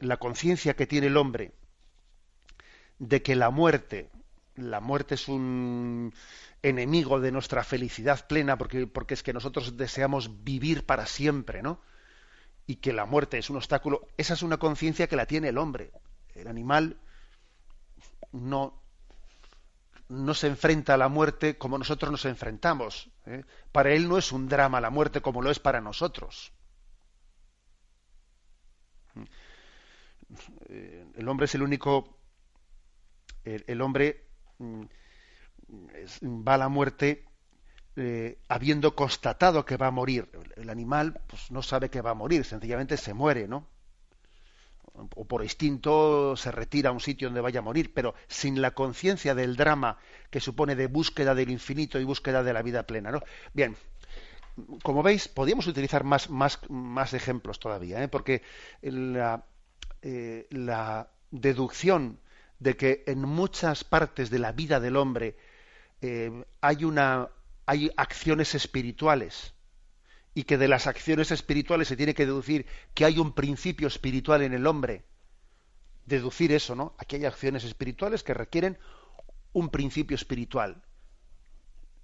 la conciencia que tiene el hombre de que la muerte, la muerte es un enemigo de nuestra felicidad plena, porque, porque es que nosotros deseamos vivir para siempre, ¿no? Y que la muerte es un obstáculo, esa es una conciencia que la tiene el hombre. El animal no, no se enfrenta a la muerte como nosotros nos enfrentamos. ¿eh? Para él no es un drama la muerte como lo es para nosotros. Eh, el hombre es el único. El, hombre mm, va a la muerte eh, habiendo constatado que va a morir. El, animal pues, no sabe que va a morir, sencillamente se muere, ¿no? o por instinto se retira a un sitio donde vaya a morir, pero sin la conciencia del drama que supone de búsqueda del infinito y búsqueda de la vida plena. ¿no? Bien, como veis, podríamos utilizar más, más, más ejemplos todavía, ¿eh? porque la, eh, la, deducción de que en muchas partes de la vida del hombre eh, hay, una, hay acciones espirituales, y que de las acciones espirituales se tiene que deducir que hay un principio espiritual en el hombre. Deducir eso, ¿no? Aquí hay acciones espirituales que requieren un principio espiritual.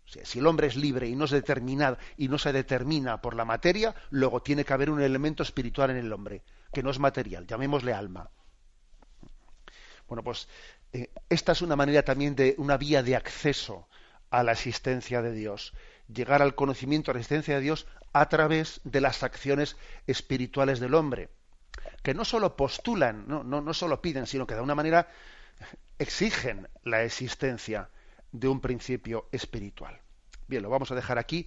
si el hombre es libre y no se determina y no se determina por la materia, luego tiene que haber un elemento espiritual en el hombre, que no es material, llamémosle alma. Bueno, pues eh, esta es una manera también de una vía de acceso a la existencia de Dios llegar al conocimiento, a la existencia de Dios a través de las acciones espirituales del hombre, que no solo postulan, no, no, no solo piden, sino que de alguna manera exigen la existencia de un principio espiritual. Bien, lo vamos a dejar aquí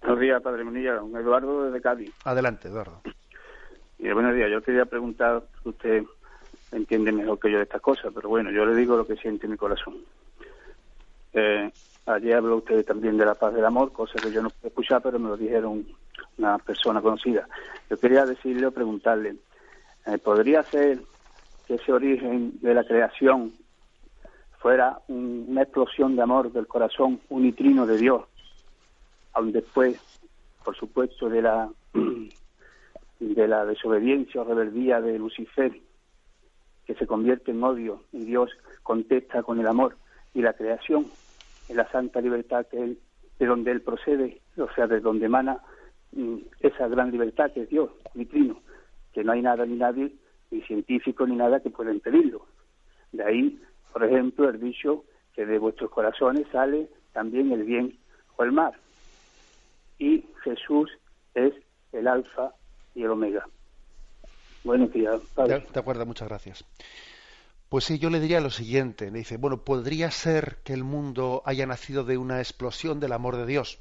Buenos días, Padre Munilla. Eduardo desde Cádiz. Adelante, Eduardo. Y buenos días. Yo quería preguntar, usted entiende mejor que yo de estas cosas, pero bueno, yo le digo lo que siente mi corazón. Eh, ayer habló usted también de la paz del amor, cosa que yo no pude escuchar, pero me lo dijeron una persona conocida. Yo quería decirle o preguntarle, eh, ¿podría ser que ese origen de la creación fuera una explosión de amor del corazón unitrino de Dios, aun después, por supuesto, de la (clears throat) de la desobediencia o rebeldía de Lucifer, que se convierte en odio y Dios contesta con el amor y la creación, en la santa libertad que él, de donde él procede, o sea, de donde emana mm, esa gran libertad que es Dios, unitrino, que no hay nada ni nadie, ni científico ni nada que pueda impedirlo. De ahí por ejemplo, el dicho que de vuestros corazones sale también el bien o el mal. Y Jesús es el alfa y el omega. Buenos días. De, acuerdo, muchas gracias. Pues sí, yo le diría lo siguiente. Le dice, bueno, podría ser que el mundo haya nacido de una explosión del amor de Dios.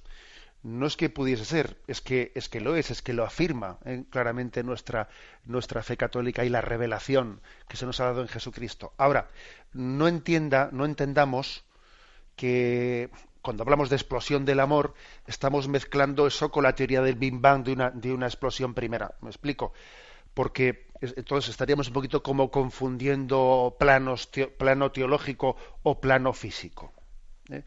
No es que pudiese ser, es que es que lo es, es que lo afirma ¿eh? claramente nuestra nuestra fe católica y la revelación que se nos ha dado en Jesucristo. Ahora, no entienda, no entendamos que cuando hablamos de explosión del amor, estamos mezclando eso con la teoría del Big Bang de una, de una explosión primera. ¿Me explico? Porque entonces estaríamos un poquito como confundiendo planos, plano teológico o plano físico. ¿eh?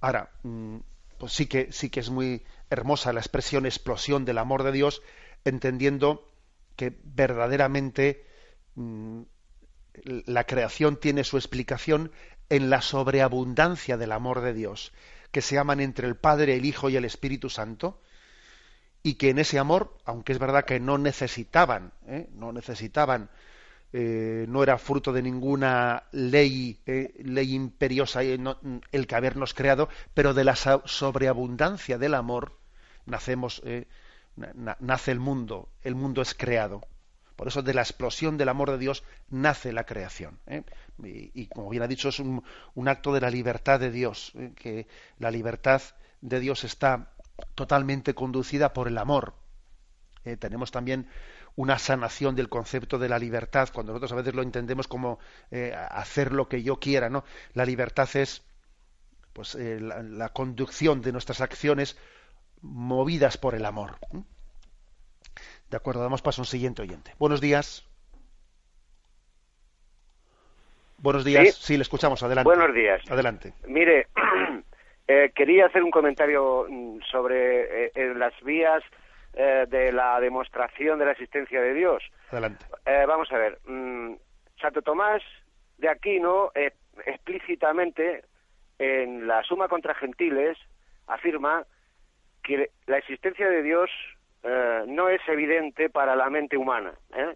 Ahora, mm, pues sí que, sí que es muy hermosa la expresión explosión del amor de Dios, entendiendo que verdaderamente mm, la creación tiene su explicación en la sobreabundancia del amor de Dios, que se aman entre el Padre, el Hijo y el Espíritu Santo, y que en ese amor, aunque es verdad que no necesitaban, ¿eh? no necesitaban, eh, no era fruto de ninguna ley, eh, ley imperiosa el que habernos creado, pero de la sobreabundancia del amor nacemos, nace el mundo, el mundo es creado. Por eso de la explosión del amor de Dios nace la creación. ¿eh? Y, como bien ha dicho, es un, acto de la libertad de Dios, ¿eh? que la libertad de Dios está totalmente conducida por el amor. ¿eh? tenemos también una sanación del concepto de la libertad, cuando nosotros a veces lo entendemos como hacer lo que yo quiera. ¿no? La libertad es pues, la, la, conducción de nuestras acciones movidas por el amor. De acuerdo, damos paso a un siguiente oyente. Buenos días. Buenos días. Sí, le escuchamos. Adelante. Buenos días. Adelante. Mire, (clears throat) eh, quería hacer un comentario mm, sobre eh, las vías eh, de la demostración de la existencia de Dios. Adelante. vamos a ver. Mm, Santo Tomás de Aquino explícitamente en la Suma contra Gentiles afirma que la existencia de Dios eh, no es evidente para la mente humana. ¿eh?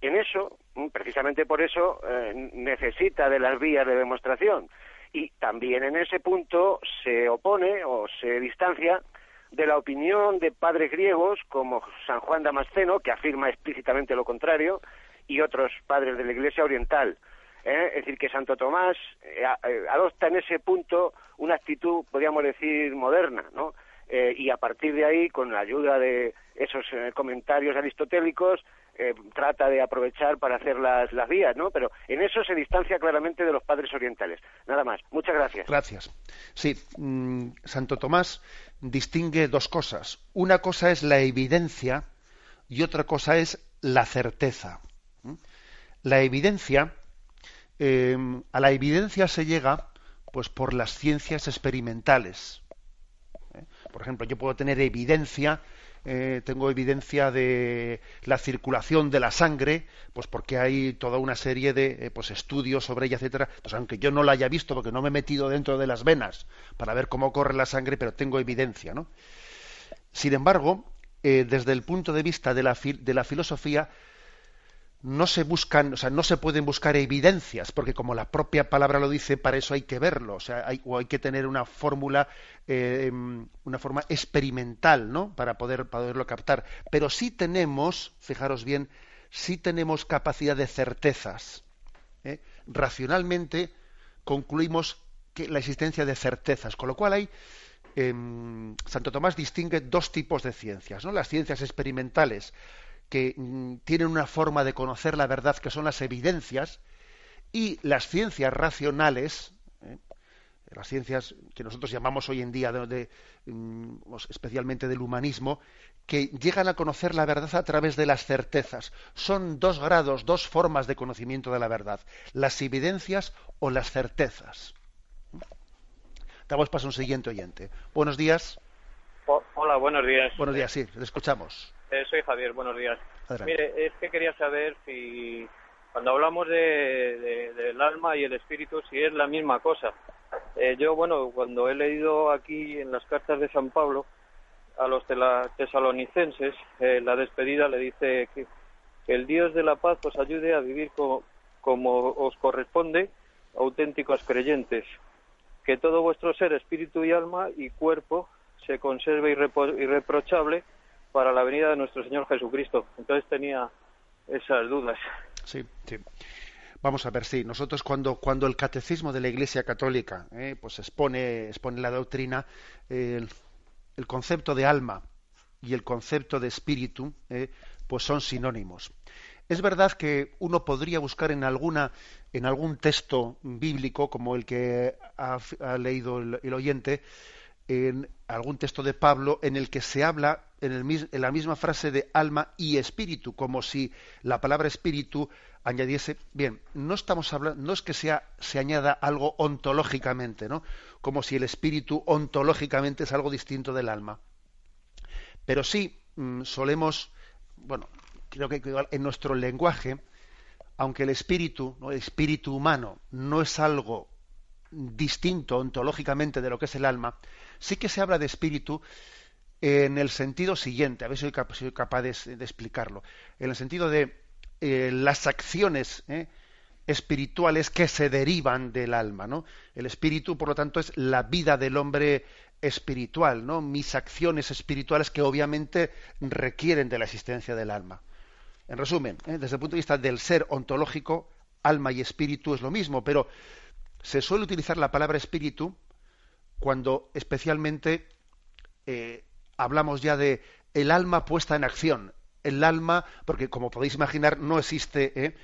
En eso, mm, precisamente por eso, eh, necesita de las vías de demostración. Y también en ese punto se opone o se distancia de la opinión de padres griegos como San Juan Damasceno, que afirma explícitamente lo contrario, y otros padres de la Iglesia Oriental. Es decir, que Santo Tomás adopta en ese punto una actitud, podríamos decir, moderna, ¿no? Eh, y a partir de ahí, con la ayuda de esos eh, comentarios aristotélicos, eh, trata de aprovechar para hacer las, las vías, ¿no? Pero en eso se distancia claramente de los padres orientales. Nada más. Muchas gracias. Gracias. Sí, mm, Santo Tomás distingue dos cosas. Una cosa es la evidencia y otra cosa es la certeza. La evidencia, a la evidencia se llega pues por las ciencias experimentales. Por ejemplo, yo puedo tener evidencia, eh, tengo evidencia de la circulación de la sangre, pues porque hay toda una serie de eh, pues estudios sobre ella, etcétera. Pues aunque yo no la haya visto, porque no me he metido dentro de las venas para ver cómo corre la sangre, pero tengo evidencia, ¿no? Sin embargo, eh, desde el punto de vista de la, de la filosofía, no se buscan, o sea, no se pueden buscar evidencias, porque como la propia palabra lo dice, para eso hay que verlo, o sea, hay, o hay que tener una fórmula, eh, una forma experimental, ¿no? Para poder poderlo captar. Pero sí tenemos, fijaros bien, sí tenemos capacidad de certezas. ¿eh? Racionalmente concluimos que la existencia de certezas, con lo cual hay em, Santo Tomás distingue dos tipos de ciencias, ¿no? Las ciencias experimentales que mm, tienen una forma de conocer la verdad que son las evidencias y las ciencias racionales, ¿eh? las ciencias que nosotros llamamos hoy en día de, mm, especialmente del humanismo, que llegan a conocer la verdad a través de las certezas. Son dos grados, dos formas de conocimiento de la verdad, las evidencias o las certezas. Damos paso a un siguiente oyente. Buenos días. hola, buenos días. Buenos días, sí, le escuchamos. Eh, soy Javier, buenos días. Mire, es que quería saber si cuando hablamos de, del alma y el espíritu, si es la misma cosa. Eh, yo, bueno, cuando he leído aquí en las cartas de San Pablo a los tesalonicenses, eh, la despedida le dice que, el Dios de la paz os ayude a vivir como os corresponde, auténticos creyentes. Que todo vuestro ser, espíritu y alma y cuerpo se conserve irreprochable para la venida de nuestro Señor Jesucristo. Entonces tenía esas dudas. Sí, sí. Vamos a ver, sí, nosotros cuando, cuando el catecismo de la Iglesia Católica eh, pues expone, expone la doctrina, el, concepto de alma y el concepto de espíritu eh, pues son sinónimos. Es verdad que uno podría buscar en alguna en algún texto bíblico como el que ha, leído el, oyente en algún texto de Pablo en el que se habla en, el, en, la misma frase de alma y espíritu, como si la palabra espíritu añadiese, bien, no estamos hablando, no es que sea, se añada algo ontológicamente, ¿no? Como si el espíritu ontológicamente es algo distinto del alma. Pero sí mm, solemos, bueno, creo que en nuestro lenguaje, aunque el espíritu, el espíritu humano, no es algo distinto ontológicamente de lo que es el alma, sí que se habla de espíritu en el sentido siguiente, a ver si soy capaz de, explicarlo, en el sentido de eh, las acciones eh, espirituales que se derivan del alma, ¿no? El espíritu, por lo tanto, es la vida del hombre espiritual, ¿no? Mis acciones espirituales que obviamente requieren de la existencia del alma. En resumen, ¿eh? desde el punto de vista del ser ontológico, alma y espíritu es lo mismo, pero se suele utilizar la palabra espíritu cuando especialmente eh, hablamos ya de el alma puesta en acción. El alma, porque como podéis imaginar, no existe ¿eh?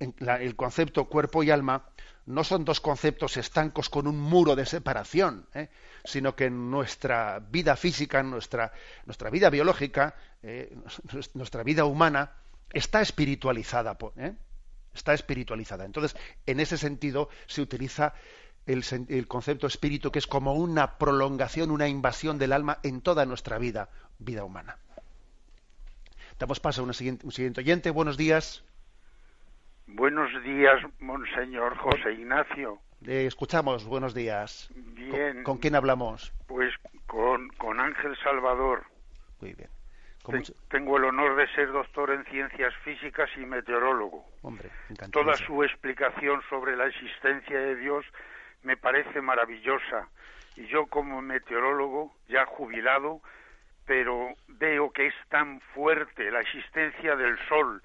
el concepto cuerpo y alma, no son dos conceptos estancos con un muro de separación, sino que en nuestra vida física, nuestra, nuestra vida biológica, nuestra vida humana, está espiritualizada. ¿eh? Está espiritualizada. Entonces, en ese sentido, se utiliza el, concepto espíritu, que es como una prolongación, una invasión del alma en toda nuestra vida, vida humana. Damos paso a un siguiente, un siguiente oyente. Buenos días. Buenos días, Monseñor José Ignacio. Le escuchamos, buenos días. Bien. ¿Con, quién hablamos? Pues con, con Ángel Salvador. Muy bien. Tengo el honor de ser doctor en ciencias físicas y meteorólogo. Toda su explicación sobre la existencia de Dios me parece maravillosa. Y yo como meteorólogo, ya jubilado, pero veo que es tan fuerte la existencia del Sol,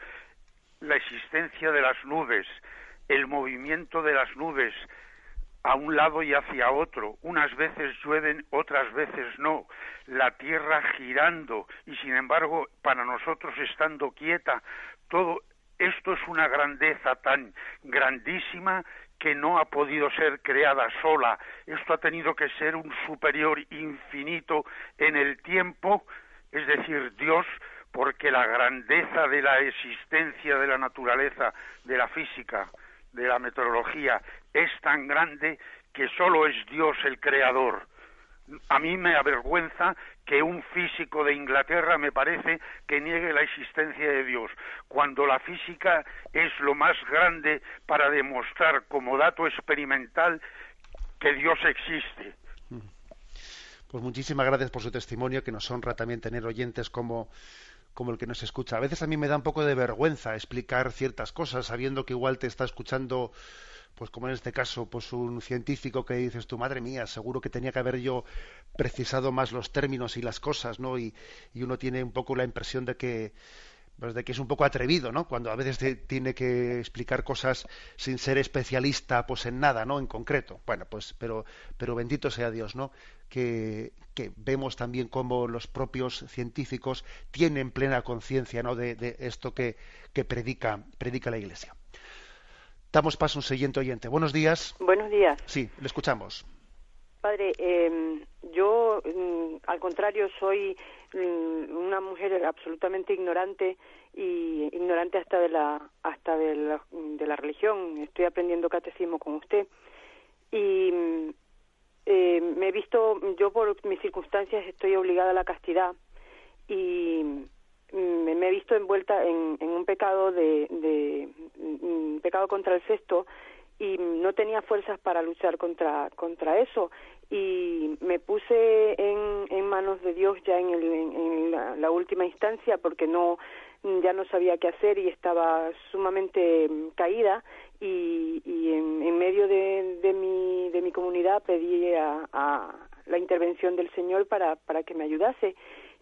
la existencia de las nubes, el movimiento de las nubes, a un lado y hacia otro. Unas veces llueven, otras veces no. La tierra girando y sin embargo para nosotros estando quieta. Todo esto es una grandeza tan grandísima que no ha podido ser creada sola. Esto ha tenido que ser un superior infinito en el tiempo, es decir, Dios, porque la grandeza de la existencia de la naturaleza, de la física, de la meteorología es tan grande que solo es Dios el creador. A mí me avergüenza que un físico de Inglaterra me parece que niegue la existencia de Dios, cuando la física es lo más grande para demostrar como dato experimental que Dios existe. Pues muchísimas gracias por su testimonio, que nos honra también tener oyentes como como el que nos escucha. A veces a mí me da un poco de vergüenza explicar ciertas cosas, sabiendo que igual te está escuchando, pues como en este caso, pues un científico que dices, tu madre mía, seguro que tenía que haber yo precisado más los términos y las cosas, ¿no? Y, y uno tiene un poco la impresión de que pues de que es un poco atrevido, ¿no? Cuando a veces tiene que explicar cosas sin ser especialista, pues en nada, ¿no? En concreto. Bueno, pues, pero, pero bendito sea Dios, ¿no? Que, que vemos también cómo los propios científicos tienen plena conciencia, ¿no? De, esto que, que predica, predica la Iglesia. Damos paso a un siguiente oyente. Buenos días. Buenos días. Sí, le escuchamos. Padre, eh, yo, mm, al contrario, soy mm, una mujer absolutamente ignorante y ignorante hasta de la hasta de la, de la religión. Estoy aprendiendo catecismo con usted y eh, me he visto, yo por mis circunstancias estoy obligada a la castidad y me he visto envuelta en, en un pecado de, de un pecado contra el sexto y no tenía fuerzas para luchar contra contra eso. Y me puse en, en manos de Dios ya en, el, en, la, última instancia porque no ya no sabía qué hacer y estaba sumamente caída. Y, y en, medio de, de, mi de mi comunidad pedí a, a la intervención del Señor para para que me ayudase.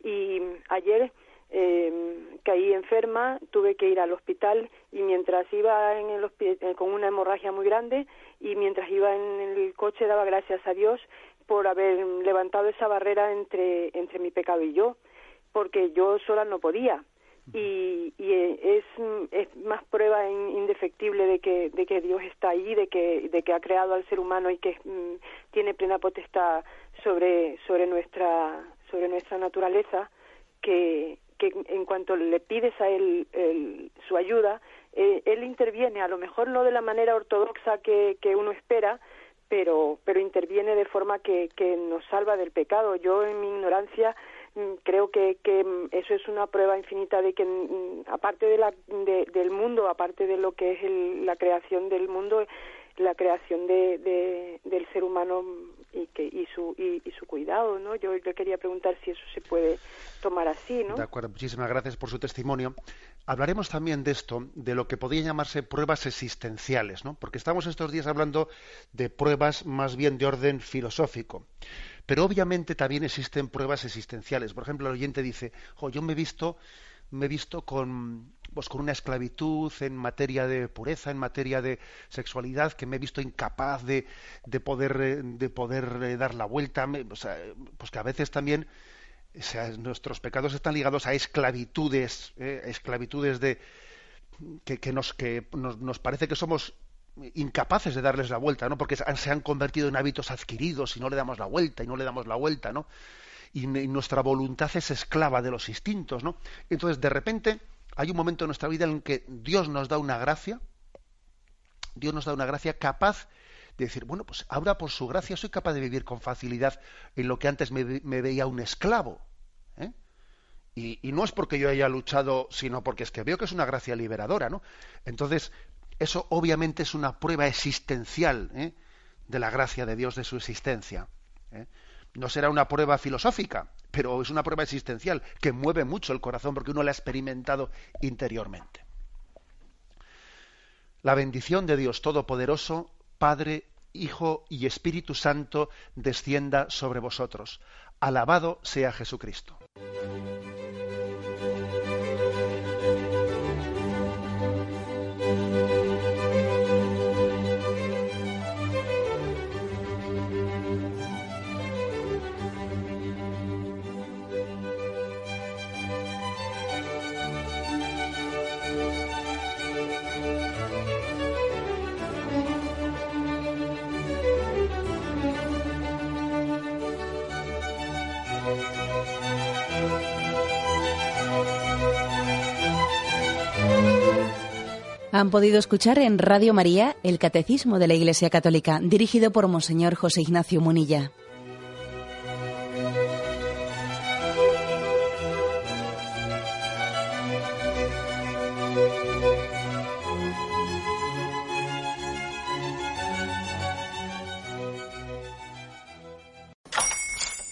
Y ayer eh, caí enferma, tuve que ir al hospital y mientras iba en el eh, con una hemorragia muy grande y mientras iba en el coche daba gracias a Dios por haber levantado esa barrera entre entre mi pecado y yo porque yo sola no podía. Y, y es, es, más prueba indefectible de que, de que Dios está ahí, de que, de que ha creado al ser humano y que mm, tiene plena potestad sobre, sobre, nuestra, sobre nuestra naturaleza, que, que en cuanto le pides a él su ayuda, eh, él interviene, a lo mejor no de la manera ortodoxa que, que uno espera, pero, pero interviene de forma que, que nos salva del pecado. Yo en mi ignorancia Mm, creo que, que mm, eso es una prueba infinita de que mm, aparte de la, del mundo, aparte de lo que es la creación del mundo, la creación de, del ser humano y que y su y, su cuidado, ¿no? Yo le quería preguntar si eso se puede tomar así, ¿no? De acuerdo, muchísimas gracias por su testimonio. Hablaremos también de esto, de lo que podría llamarse pruebas existenciales, ¿no? Porque estamos estos días hablando de pruebas más bien de orden filosófico. Pero obviamente también existen pruebas existenciales. Por ejemplo, el oyente dice, yo me he visto, me he visto con, pues, con una esclavitud en materia de pureza, en materia de sexualidad, que me he visto incapaz de, de poder, eh, de poder eh, dar la vuelta. pues que a veces también nuestros pecados están ligados a esclavitudes, eh, esclavitudes de que, nos, que nos parece que somos incapaces de darles la vuelta, ¿no? Porque se han convertido en hábitos adquiridos y no le damos la vuelta y no le damos la vuelta, ¿no? Y, nuestra voluntad es esclava de los instintos, ¿no? Entonces, de repente, hay un momento en nuestra vida en que Dios nos da una gracia, Dios nos da una gracia capaz de decir, bueno, pues ahora por su gracia soy capaz de vivir con facilidad en lo que antes me, veía un esclavo. ¿eh? Y, no es porque yo haya luchado, sino porque es que veo que es una gracia liberadora, ¿no? Entonces, eso obviamente es una prueba existencial ¿eh? de la gracia de Dios, de su existencia. ¿eh? No será una prueba filosófica, pero es una prueba existencial que mueve mucho el corazón porque uno la ha experimentado interiormente. La bendición de Dios Todopoderoso, Padre, Hijo y Espíritu Santo, descienda sobre vosotros. Alabado sea Jesucristo. Han podido escuchar en Radio María el Catecismo de la Iglesia Católica, dirigido por Monseñor José Ignacio Munilla.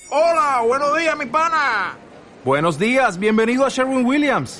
Hola, buenos días, mi pana. Buenos días, bienvenido a Sherwin Williams.